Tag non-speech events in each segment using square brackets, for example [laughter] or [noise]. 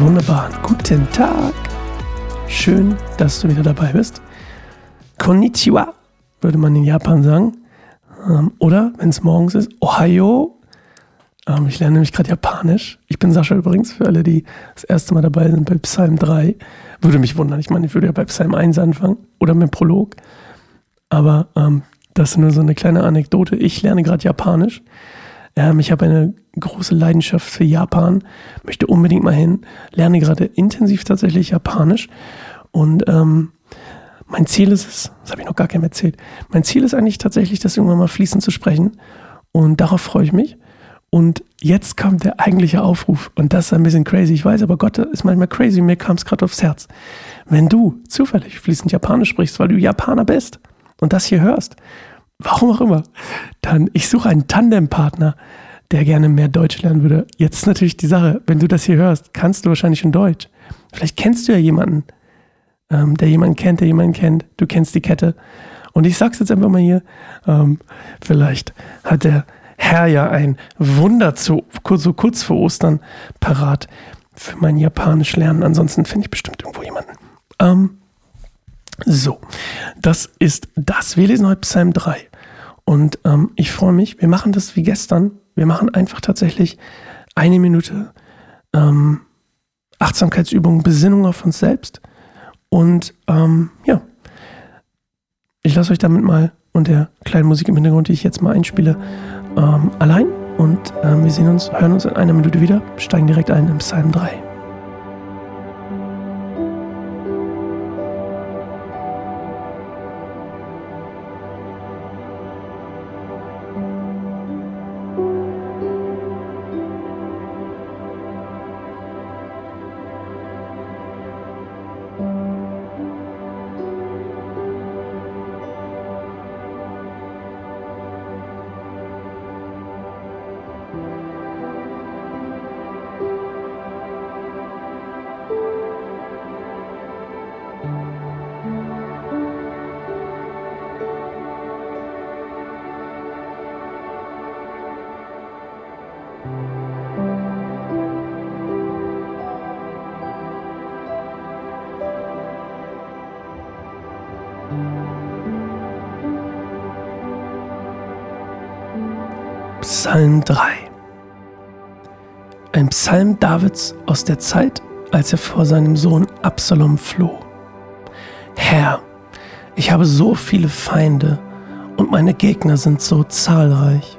wunderbaren guten Tag. Schön, dass du wieder dabei bist. Konnichiwa, würde man in Japan sagen. Ähm, oder, wenn es morgens ist, Ohayo. Ähm, ich lerne nämlich gerade Japanisch. Ich bin Sascha übrigens, für alle, die das erste Mal dabei sind bei Psalm 3. Würde mich wundern. Ich meine, ich würde ja bei Psalm 1 anfangen oder mit Prolog. Aber ähm, das ist nur so eine kleine Anekdote. Ich lerne gerade Japanisch. Ähm, ich habe eine große Leidenschaft für Japan, möchte unbedingt mal hin, lerne gerade intensiv tatsächlich Japanisch und ähm, mein Ziel ist es, das habe ich noch gar keinem erzählt, mein Ziel ist eigentlich tatsächlich, das irgendwann mal fließend zu sprechen und darauf freue ich mich. Und jetzt kommt der eigentliche Aufruf und das ist ein bisschen crazy. Ich weiß, aber Gott ist manchmal crazy. Mir kam es gerade aufs Herz. Wenn du zufällig fließend Japanisch sprichst, weil du Japaner bist und das hier hörst, warum auch immer, dann ich suche einen Tandempartner, der gerne mehr Deutsch lernen würde. Jetzt ist natürlich die Sache, wenn du das hier hörst, kannst du wahrscheinlich schon Deutsch. Vielleicht kennst du ja jemanden, ähm, der jemanden kennt, der jemanden kennt. Du kennst die Kette. Und ich sag's jetzt einfach mal hier, ähm, vielleicht hat der Herr ja ein Wunder zu, so kurz vor Ostern parat für mein Japanisch lernen. Ansonsten finde ich bestimmt irgendwo jemanden. Ähm, so, das ist das. Wir lesen heute Psalm 3. Und ähm, ich freue mich, wir machen das wie gestern. Wir machen einfach tatsächlich eine Minute ähm, Achtsamkeitsübung, Besinnung auf uns selbst. Und ähm, ja, ich lasse euch damit mal und der kleinen Musik im Hintergrund, die ich jetzt mal einspiele, ähm, allein. Und ähm, wir sehen uns, hören uns in einer Minute wieder, steigen direkt ein im Psalm 3. Psalm 3. Ein Psalm Davids aus der Zeit, als er vor seinem Sohn Absalom floh. Herr, ich habe so viele Feinde und meine Gegner sind so zahlreich.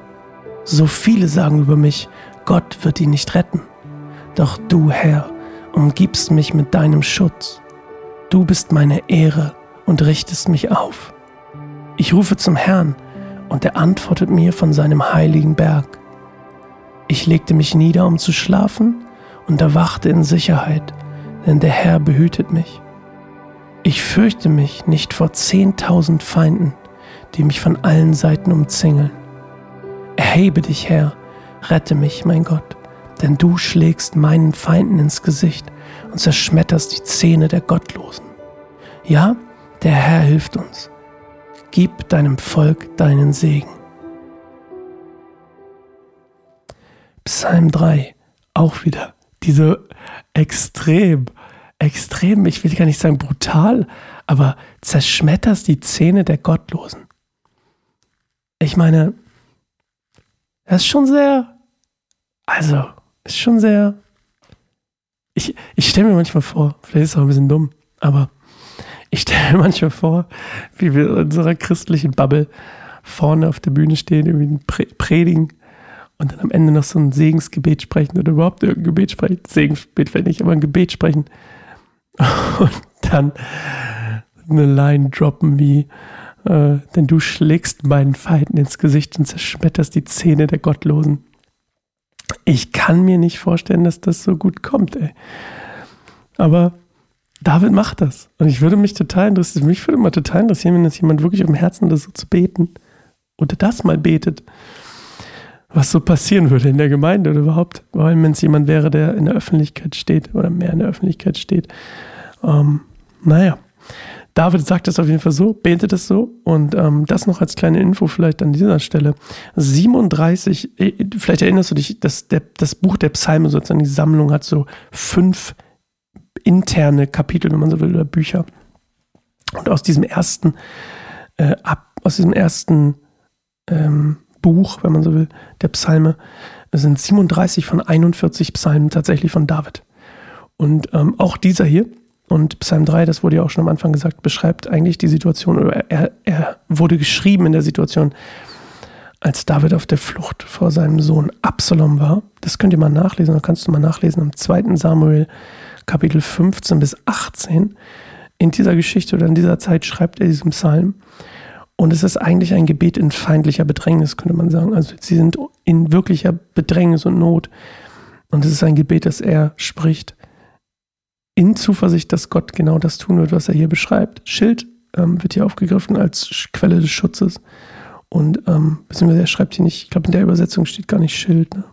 So viele sagen über mich, Gott wird ihn nicht retten. Doch du, Herr, umgibst mich mit deinem Schutz. Du bist meine Ehre und richtest mich auf. Ich rufe zum Herrn, und er antwortet mir von seinem heiligen Berg. Ich legte mich nieder, um zu schlafen, und erwachte in Sicherheit, denn der Herr behütet mich. Ich fürchte mich nicht vor zehntausend Feinden, die mich von allen Seiten umzingeln. Erhebe dich, Herr, rette mich, mein Gott, denn du schlägst meinen Feinden ins Gesicht und zerschmetterst die Zähne der Gottlosen. Ja, der Herr hilft uns. Gib deinem Volk deinen Segen. Psalm 3, auch wieder diese extrem, extrem, ich will gar nicht sagen brutal, aber zerschmetterst die Zähne der Gottlosen. Ich meine, das ist schon sehr, also, ist schon sehr, ich, ich stelle mir manchmal vor, vielleicht ist es auch ein bisschen dumm, aber ich stelle mir [laughs] manchmal vor, wie wir in unserer christlichen Bubble vorne auf der Bühne stehen, irgendwie predigen und dann am Ende noch so ein Segensgebet sprechen oder überhaupt irgendein Gebet sprechen. Segensgebet wenn nicht, aber ein Gebet sprechen. [laughs] Und dann eine Line droppen wie, äh, denn du schlägst meinen Feinden ins Gesicht und zerschmetterst die Zähne der Gottlosen. Ich kann mir nicht vorstellen, dass das so gut kommt, ey. Aber David macht das. Und ich würde mich total interessieren, mich würde mal total interessieren, wenn das jemand wirklich dem Herzen hat, so zu beten oder das mal betet, was so passieren würde in der Gemeinde oder überhaupt, vor allem wenn es jemand wäre, der in der Öffentlichkeit steht oder mehr in der Öffentlichkeit steht. Ähm, naja, David sagt das auf jeden Fall so, betet es so und ähm, das noch als kleine Info vielleicht an dieser Stelle. 37, äh, vielleicht erinnerst du dich, dass der, das Buch der Psalme sozusagen die Sammlung hat so fünf interne Kapitel, wenn man so will, oder Bücher. Und aus diesem ersten, äh, ab, aus diesem ersten ähm, Buch, wenn man so will, der Psalme, sind 37 von 41 Psalmen tatsächlich von David. Und ähm, auch dieser hier, und Psalm 3, das wurde ja auch schon am Anfang gesagt, beschreibt eigentlich die Situation, oder er, er wurde geschrieben in der Situation, als David auf der Flucht vor seinem Sohn Absalom war. Das könnt ihr mal nachlesen, da kannst du mal nachlesen im 2. Samuel Kapitel 15 bis 18. In dieser Geschichte oder in dieser Zeit schreibt er diesen Psalm. Und es ist eigentlich ein Gebet in feindlicher Bedrängnis, könnte man sagen. Also sie sind in wirklicher Bedrängnis und Not. Und es ist ein Gebet, das er spricht in Zuversicht, dass Gott genau das tun wird, was er hier beschreibt. Schild ähm, wird hier aufgegriffen als Quelle des Schutzes. Und ähm, beziehungsweise er schreibt hier nicht, ich glaube in der Übersetzung steht gar nicht Schild. Ne?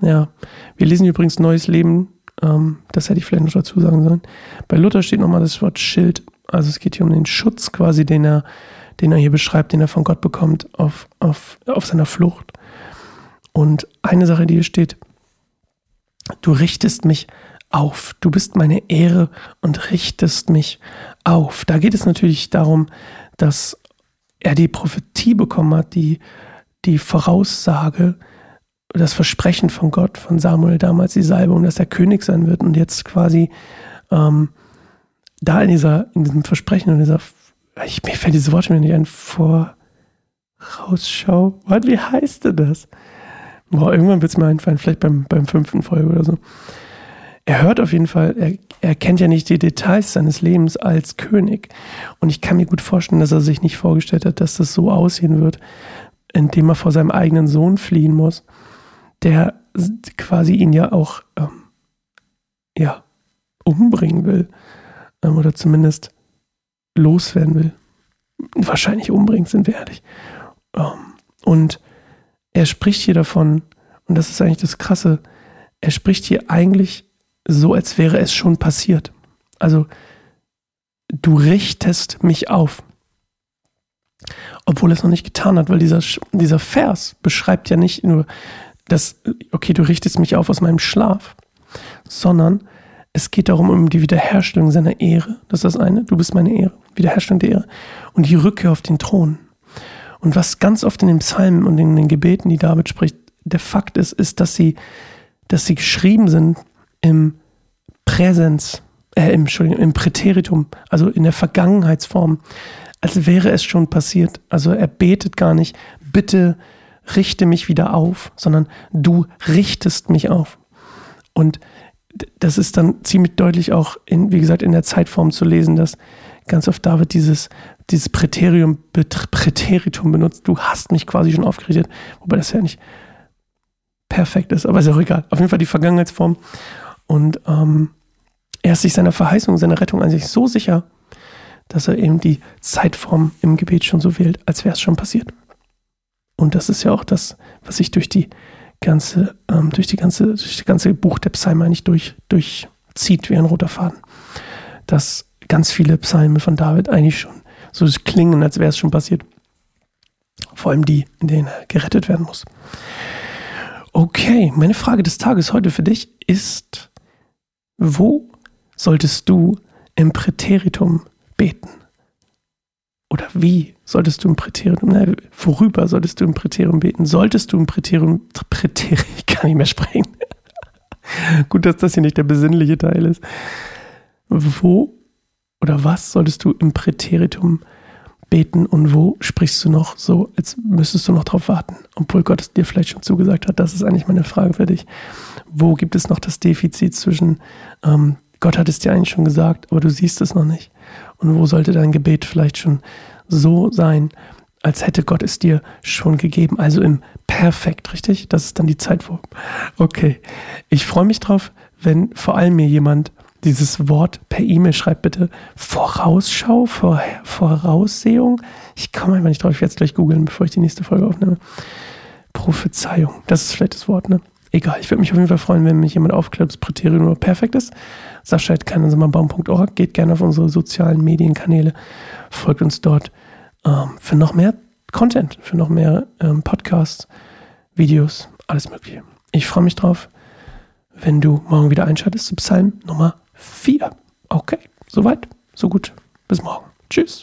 Ja, wir lesen übrigens Neues Leben, ähm, das hätte ich vielleicht noch dazu sagen sollen. Bei Luther steht nochmal das Wort Schild. Also es geht hier um den Schutz quasi, den er, den er hier beschreibt, den er von Gott bekommt auf, auf, auf seiner Flucht. Und eine Sache, die hier steht, du richtest mich auf. Du bist meine Ehre und richtest mich auf. Da geht es natürlich darum, dass er die Prophetie bekommen hat, die, die Voraussage, das Versprechen von Gott, von Samuel damals, die Salbung, dass er König sein wird und jetzt quasi ähm, da in dieser, in diesem Versprechen und dieser, ich, mir fällt dieses Wort schon nicht ein, Vorausschau, was, wie heißt denn das? Boah, irgendwann wird es mir einfallen, vielleicht beim, beim fünften Folge oder so er hört auf jeden Fall, er, er kennt ja nicht die Details seines Lebens als König. Und ich kann mir gut vorstellen, dass er sich nicht vorgestellt hat, dass das so aussehen wird, indem er vor seinem eigenen Sohn fliehen muss, der quasi ihn ja auch ähm, ja, umbringen will. Ähm, oder zumindest loswerden will. Wahrscheinlich umbringen, sind wir ehrlich. Ähm, und er spricht hier davon, und das ist eigentlich das Krasse, er spricht hier eigentlich so, als wäre es schon passiert. Also, du richtest mich auf. Obwohl es noch nicht getan hat, weil dieser, dieser Vers beschreibt ja nicht nur, dass, okay, du richtest mich auf aus meinem Schlaf, sondern es geht darum, um die Wiederherstellung seiner Ehre. Das ist das eine. Du bist meine Ehre. Wiederherstellung der Ehre. Und die Rückkehr auf den Thron. Und was ganz oft in den Psalmen und in den Gebeten, die David spricht, der Fakt ist, ist, dass sie, dass sie geschrieben sind im Präsens, äh, im, Entschuldigung, im Präteritum, also in der Vergangenheitsform, als wäre es schon passiert. Also er betet gar nicht, bitte richte mich wieder auf, sondern du richtest mich auf. Und das ist dann ziemlich deutlich auch, in, wie gesagt, in der Zeitform zu lesen, dass ganz oft David dieses, dieses Präterium, Präteritum benutzt. Du hast mich quasi schon aufgerichtet, wobei das ja nicht perfekt ist, aber ist auch egal. Auf jeden Fall die Vergangenheitsform. Und ähm, er ist sich seiner Verheißung, seiner Rettung an sich so sicher, dass er eben die Zeitform im Gebet schon so wählt, als wäre es schon passiert. Und das ist ja auch das, was sich durch die ganze, ähm, durch die ganze, durch das ganze Buch der Psalme eigentlich durch, durchzieht wie ein roter Faden. Dass ganz viele Psalme von David eigentlich schon so klingen, als wäre es schon passiert. Vor allem die, in denen er gerettet werden muss. Okay, meine Frage des Tages heute für dich ist, wo solltest du im Präteritum beten? Oder wie solltest du im Präteritum, na, worüber solltest du im Präteritum beten? Solltest du im Präteritum, Präteritum, [laughs] ich kann nicht mehr sprechen. [laughs] Gut, dass das hier nicht der besinnliche Teil ist. Wo oder was solltest du im Präteritum beten und wo sprichst du noch so, als müsstest du noch drauf warten, obwohl Gott es dir vielleicht schon zugesagt hat? Das ist eigentlich meine Frage für dich. Wo gibt es noch das Defizit zwischen ähm, Gott hat es dir eigentlich schon gesagt, aber du siehst es noch nicht. Und wo sollte dein Gebet vielleicht schon so sein, als hätte Gott es dir schon gegeben? Also im Perfekt, richtig? Das ist dann die Zeitform. Okay. Ich freue mich drauf, wenn vor allem mir jemand dieses Wort per E-Mail schreibt, bitte Vorausschau, Vor Voraussehung. Ich komme einfach nicht drauf, ich werde es gleich googeln, bevor ich die nächste Folge aufnehme. Prophezeiung, das ist vielleicht das Wort, ne? Egal, ich würde mich auf jeden Fall freuen, wenn mich jemand aufklärt, ob das Präterium nur perfekt ist. Sascha at keinensammerbaum.org. Geht gerne auf unsere sozialen Medienkanäle, folgt uns dort ähm, für noch mehr Content, für noch mehr ähm, Podcasts, Videos, alles Mögliche. Ich freue mich drauf, wenn du morgen wieder einschaltest zu Psalm Nummer 4. Okay, soweit, so gut. Bis morgen. Tschüss.